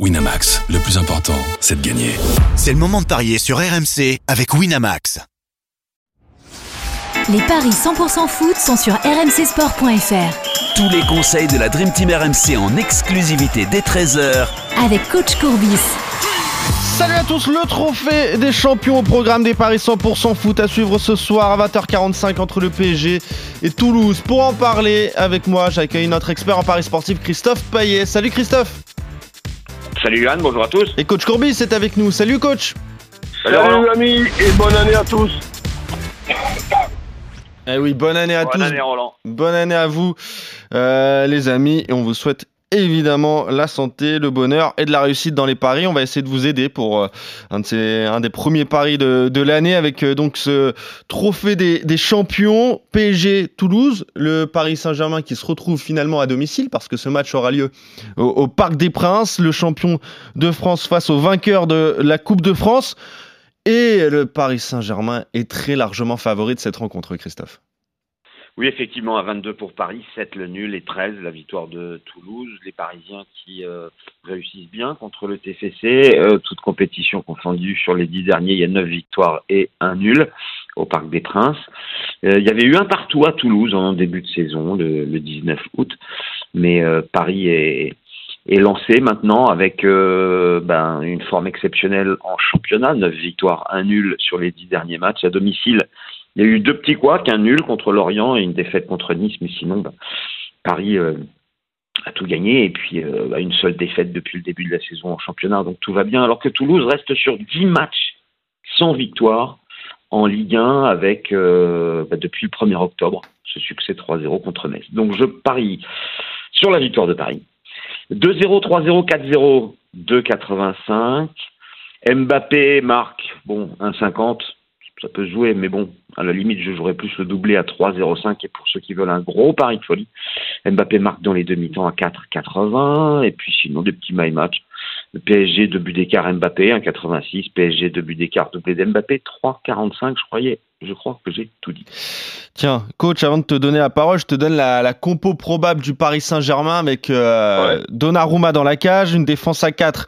Winamax, le plus important, c'est de gagner. C'est le moment de parier sur RMC avec Winamax. Les paris 100% foot sont sur rmcsport.fr. Tous les conseils de la Dream Team RMC en exclusivité dès 13h Avec coach Courbis. Salut à tous, le trophée des champions au programme des paris 100% foot à suivre ce soir à 20h45 entre le PSG et Toulouse. Pour en parler avec moi, j'accueille notre expert en paris sportif Christophe Payet. Salut Christophe Salut Yann, bonjour à tous. Et coach Courbis est avec nous. Salut coach Salut, Salut amis et bonne année à tous. Eh oui, bonne année à Bonne tous. année Roland. Bonne année à vous, euh, les amis. Et on vous souhaite évidemment la santé, le bonheur et de la réussite dans les paris. On va essayer de vous aider pour euh, un, des premiers paris de, l'année avec euh, donc ce trophée des, des champions PSG Toulouse, le Paris Saint-Germain qui se retrouve finalement à domicile parce que ce match aura lieu au, au Parc des Princes, le champion de France face au vainqueur de la Coupe de France. Et le Paris Saint-Germain est très largement favori de cette rencontre, Christophe. Oui, effectivement, à 22 pour Paris, 7 le nul et 13 la victoire de Toulouse. Les Parisiens qui euh, réussissent bien contre le TFC, euh, toute compétition confondue sur les 10 derniers, il y a 9 victoires et un nul au Parc des Princes. Euh, il y avait eu un partout à Toulouse en début de saison, le, le 19 août, mais euh, Paris est, est lancé maintenant avec euh, ben, une forme exceptionnelle en championnat, 9 victoires, un nul sur les 10 derniers matchs à domicile. Il y a eu deux petits couacs, un nul contre Lorient et une défaite contre Nice, mais sinon, bah, Paris euh, a tout gagné et puis euh, bah, une seule défaite depuis le début de la saison en championnat, donc tout va bien. Alors que Toulouse reste sur 10 matchs sans victoire en Ligue 1 avec euh, bah, depuis le 1er octobre ce succès 3-0 contre Metz. Donc je parie sur la victoire de Paris. 2-0, 3-0, 4-0, 2-85. Mbappé marque, bon, 1,50 ça peut se jouer, mais bon, à la limite, je jouerais plus le doublé à 3,05 et pour ceux qui veulent un gros pari de folie, Mbappé marque dans les demi-temps à 4,80 et puis sinon des petits my match. PSG deux buts d'écart Mbappé 1,86, PSG deux buts d'écart doublé d'Mbappé 3,45, je croyais, je crois que j'ai tout dit. Tiens, coach, avant de te donner la parole, je te donne la, la compo probable du Paris Saint-Germain avec euh, Ouais. Donnarumma dans la cage, une défense à 4,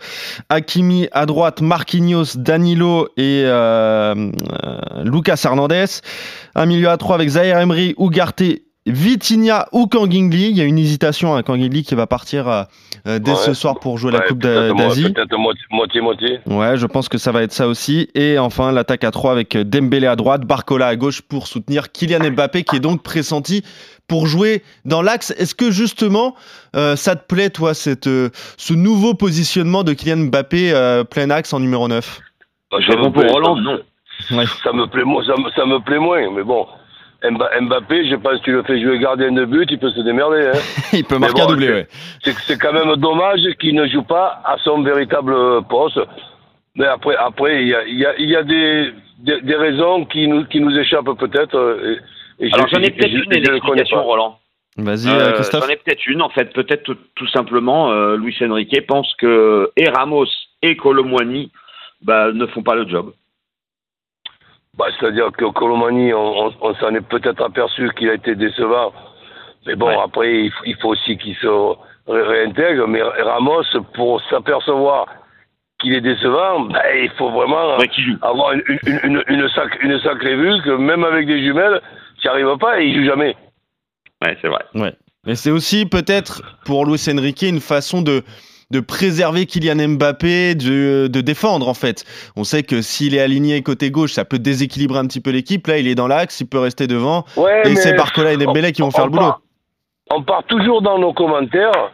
Hakimi à droite, Marquinhos, Danilo et euh, euh, Lucas Hernandez. Un milieu à 3 avec Zaire Emery, Ugarte, Vitinha ou Kangingli. Il y a une hésitation à Kangingli qui va partir euh, euh, dès Ouais. ce soir pour jouer la Coupe d'Asie. Peut-être moitié- moitié-moitié. Ouais, je pense que ça va être ça aussi. Et enfin, l'attaque à 3 avec Dembélé à droite, Barcola à gauche pour soutenir Kylian Mbappé qui est donc pressenti pour jouer dans l'axe. Est-ce que justement, euh, ça te plaît, toi, cette, euh, ce nouveau positionnement de Kylian Mbappé euh, plein axe en numéro 9 Bah, bon me pour ça- Non. Ouais. Ça me plaît, moins- ça me, ça me plaît moins, mais bon. Mba- Mbappé, je pense que tu le fais jouer gardien de but, il peut se démerder. Hein. Il peut marquer un bon, doublé, c'est- ouais. C'est c'est quand même dommage qu'il ne joue pas à son véritable poste. Mais après, après, il y a, il y a, il y a des, des, des raisons qui nous, qui nous échappent peut-être. Et, et Alors je- j'en ai peut-être une explication. Roland. Vas-y, Euh, euh, Christophe. J'en ai peut-être une, en fait. Peut-être tout, tout simplement, euh, Luis Enrique pense que et Ramos et Colomwani bah, ne font pas le job. Bah, C'est-à-dire que Colomani, on, on, on s'en est peut-être aperçu qu'il a été décevant. Mais bon, Ouais. après, il, faut aussi qu'il se ré- réintègre. Mais Ramos, pour s'apercevoir qu'il est décevant, bah, il faut vraiment Ouais, avoir une, une, une, une, sac- une sacrée vue que même avec des jumelles, tu n'y arrives pas et il joue jamais. Ouais, c'est vrai. Ouais. Mais c'est aussi peut-être pour Luis Enrique une façon de, de préserver Kylian Mbappé, de, de défendre en fait. On sait que s'il est aligné côté gauche, ça peut déséquilibrer un petit peu l'équipe. Là, il est dans l'axe, il peut rester devant. Ouais, Et c'est Barcola et Dembélé qui vont on- faire on le boulot. part- on part toujours dans nos commentaires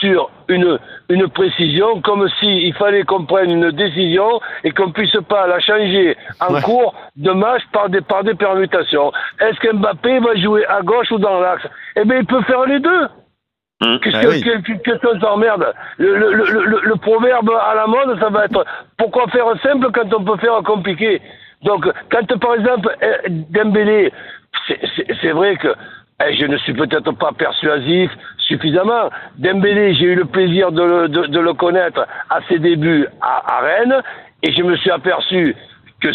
sur une, une précision, comme s'il fallait qu'on prenne une décision et qu'on puisse pas la changer en Ouais. cours de match par des, par des permutations. Est-ce que Mbappé va jouer à gauche ou dans l'axe? Eh bien, il peut faire les deux. Hum. Qu'est-ce Ah que, oui. que- que- qu'est-ce qu'on s'emmerde le, le, le, le, le proverbe à la mode, ça va être pourquoi faire simple quand on peut faire compliqué? Donc, quand par exemple eh, Dembélé, c'est- c'est c'est vrai que eh, je ne suis peut-être pas persuasif suffisamment. Dembélé, j'ai eu le plaisir de le, de, de le connaître à ses débuts à, à Rennes et je me suis aperçu que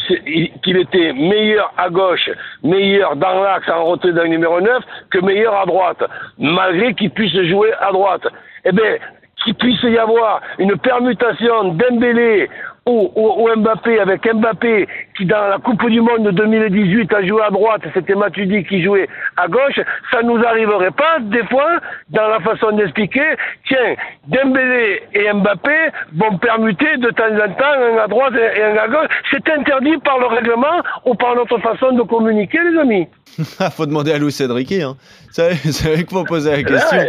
qu'il était meilleur à gauche, meilleur dans l'axe en retrait d'un numéro 9 que meilleur à droite, malgré qu'il puisse jouer à droite. Eh bien, qu'il puisse y avoir une permutation Dembélé ou, ou, ou, Mbappé avec Mbappé qui dans la Coupe du Monde de 2018 a joué à droite, c'était Matuidi qui jouait à gauche, ça nous arriverait pas des fois dans la façon d'expliquer, tiens, Dembélé et Mbappé vont permuter de temps en temps un à droite et un à gauche. C'est interdit par le règlement ou par notre façon de communiquer, les amis. faut demander à Louis Cédric, hein. C'est vrai qu'il faut poser la question.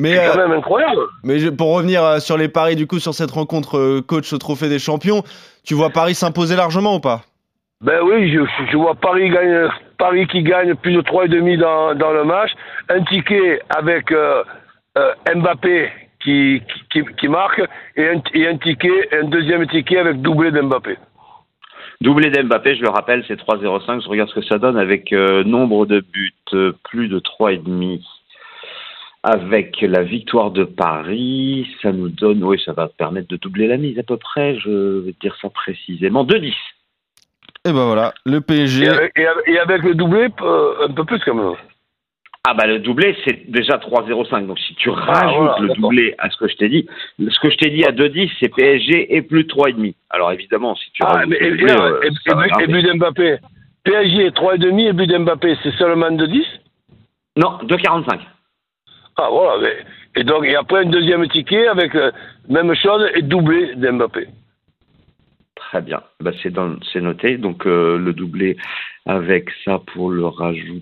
Mais c'est quand même incroyable. Mais pour revenir sur les paris du coup sur cette rencontre coach au Trophée des Champions, tu vois Paris s'imposer largement ou pas? Ben oui, je, je, vois Paris gagne, Paris qui gagne plus de 3,5 dans, dans le match, un ticket avec euh, euh, Mbappé qui, qui, qui, marque et un, et un ticket, un deuxième ticket avec doublé d'Mbappé. Doublé d'Mbappé, je le rappelle, c'est 3,05. Je regarde ce que ça donne avec euh, nombre de buts, plus de 3,5 avec la victoire de Paris, ça nous donne, oui, ça va permettre de doubler la mise à peu près, je vais dire ça précisément, 2-10. Et ben voilà, le PSG. Et avec, et avec, et le doublé, euh, un peu plus quand même. Ah bah le doublé c'est déjà 3,05 donc si tu rajoutes ah, voilà, le doublé à ce que je t'ai dit, ce que je t'ai dit à 2,10 c'est PSG et plus 3,5. Alors évidemment si tu ah, mais, et, doublé, euh, et, et, but d'Mbappé, PSG 3,5 et but d'Mbappé c'est seulement 2,10 Non, 2,45. Ah voilà, mais, et donc et après un deuxième ticket avec euh, même chose et doublé d'Mbappé. Très bien, bah, c'est noté. Donc euh, le doublé avec ça pour le rajouter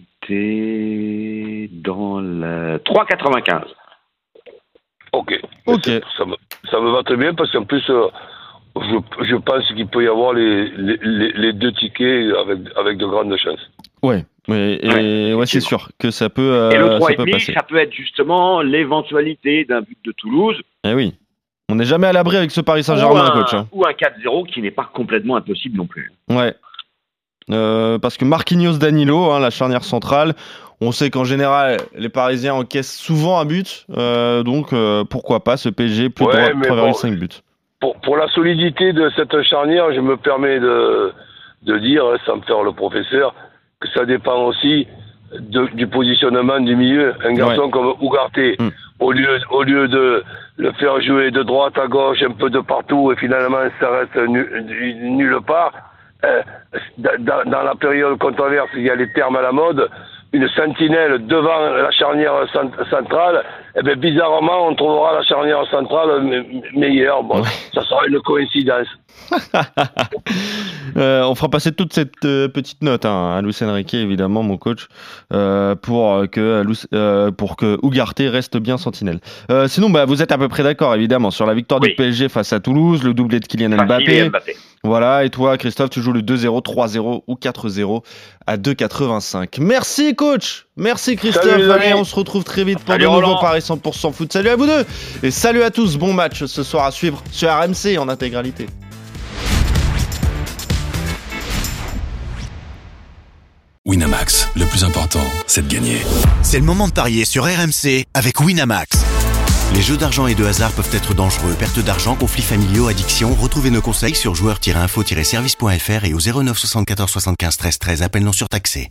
dans la 3,95. Ok. Ok. Ça me, ça me va très bien parce qu'en plus, euh, je, je, pense qu'il peut y avoir les, les, les, deux tickets avec, avec de grandes chances. Ouais. Ouais, et ouais, ouais c'est sûr que ça peut. Euh, et le 3,5, ça, peut passer. ça peut être justement l'éventualité d'un but de Toulouse. Eh oui. On n'est jamais à l'abri avec ce Paris Saint-Germain, coach. Hein. Ou un 4-0 qui n'est pas complètement impossible non plus. Ouais. Euh, parce que Marquinhos Danilo, hein, la charnière centrale, on sait qu'en général, les Parisiens encaissent souvent un but. Euh, donc, euh, pourquoi pas ce PSG plus Ouais, de mais 3,5 bon, buts. Pour, pour la solidité de cette charnière, je me permets de, de dire, hein, sans me faire le professeur, que ça dépend aussi de, du positionnement du milieu. Un garçon Ouais. comme Ougarté, Mm. au, lieu, au lieu de le faire jouer de droite à gauche, un peu de partout, et finalement ça reste nu- nulle part, euh, dans, dans la période controverse, il y a les termes à la mode, une sentinelle devant la charnière cent- centrale, et bien bizarrement, on trouvera la charnière centrale me- meilleure. Bon, Ouais. ça sera une coïncidence. Euh, on fera passer toute cette euh, petite note hein, à Luis Enrique, évidemment, mon coach, euh, pour que euh, pour que Ugarte reste bien sentinelle. Euh, sinon, bah, vous êtes à peu près d'accord, évidemment, sur la victoire Oui. du PSG face à Toulouse, le doublé de Kylian Mbappé. et Mbappé. Voilà, et toi, Christophe, tu joues le 2-0, 3-0 ou 4-0 à 2,85. Merci, coach. Merci, Christophe. Salut, Allez, on se retrouve très vite pour Salut, de nouveaux Roland. Paris 100% foot. Salut à vous deux. Et salut à tous. Bon match ce soir à suivre sur RMC en intégralité. Winamax, le plus important, c'est de gagner. C'est le moment de parier sur RMC avec Winamax. Les jeux d'argent et de hasard peuvent être dangereux. Perte d'argent, conflits familiaux, addiction. Retrouvez nos conseils sur joueurs-info-service.fr et au 09 74 75 13 13. Appel non surtaxé.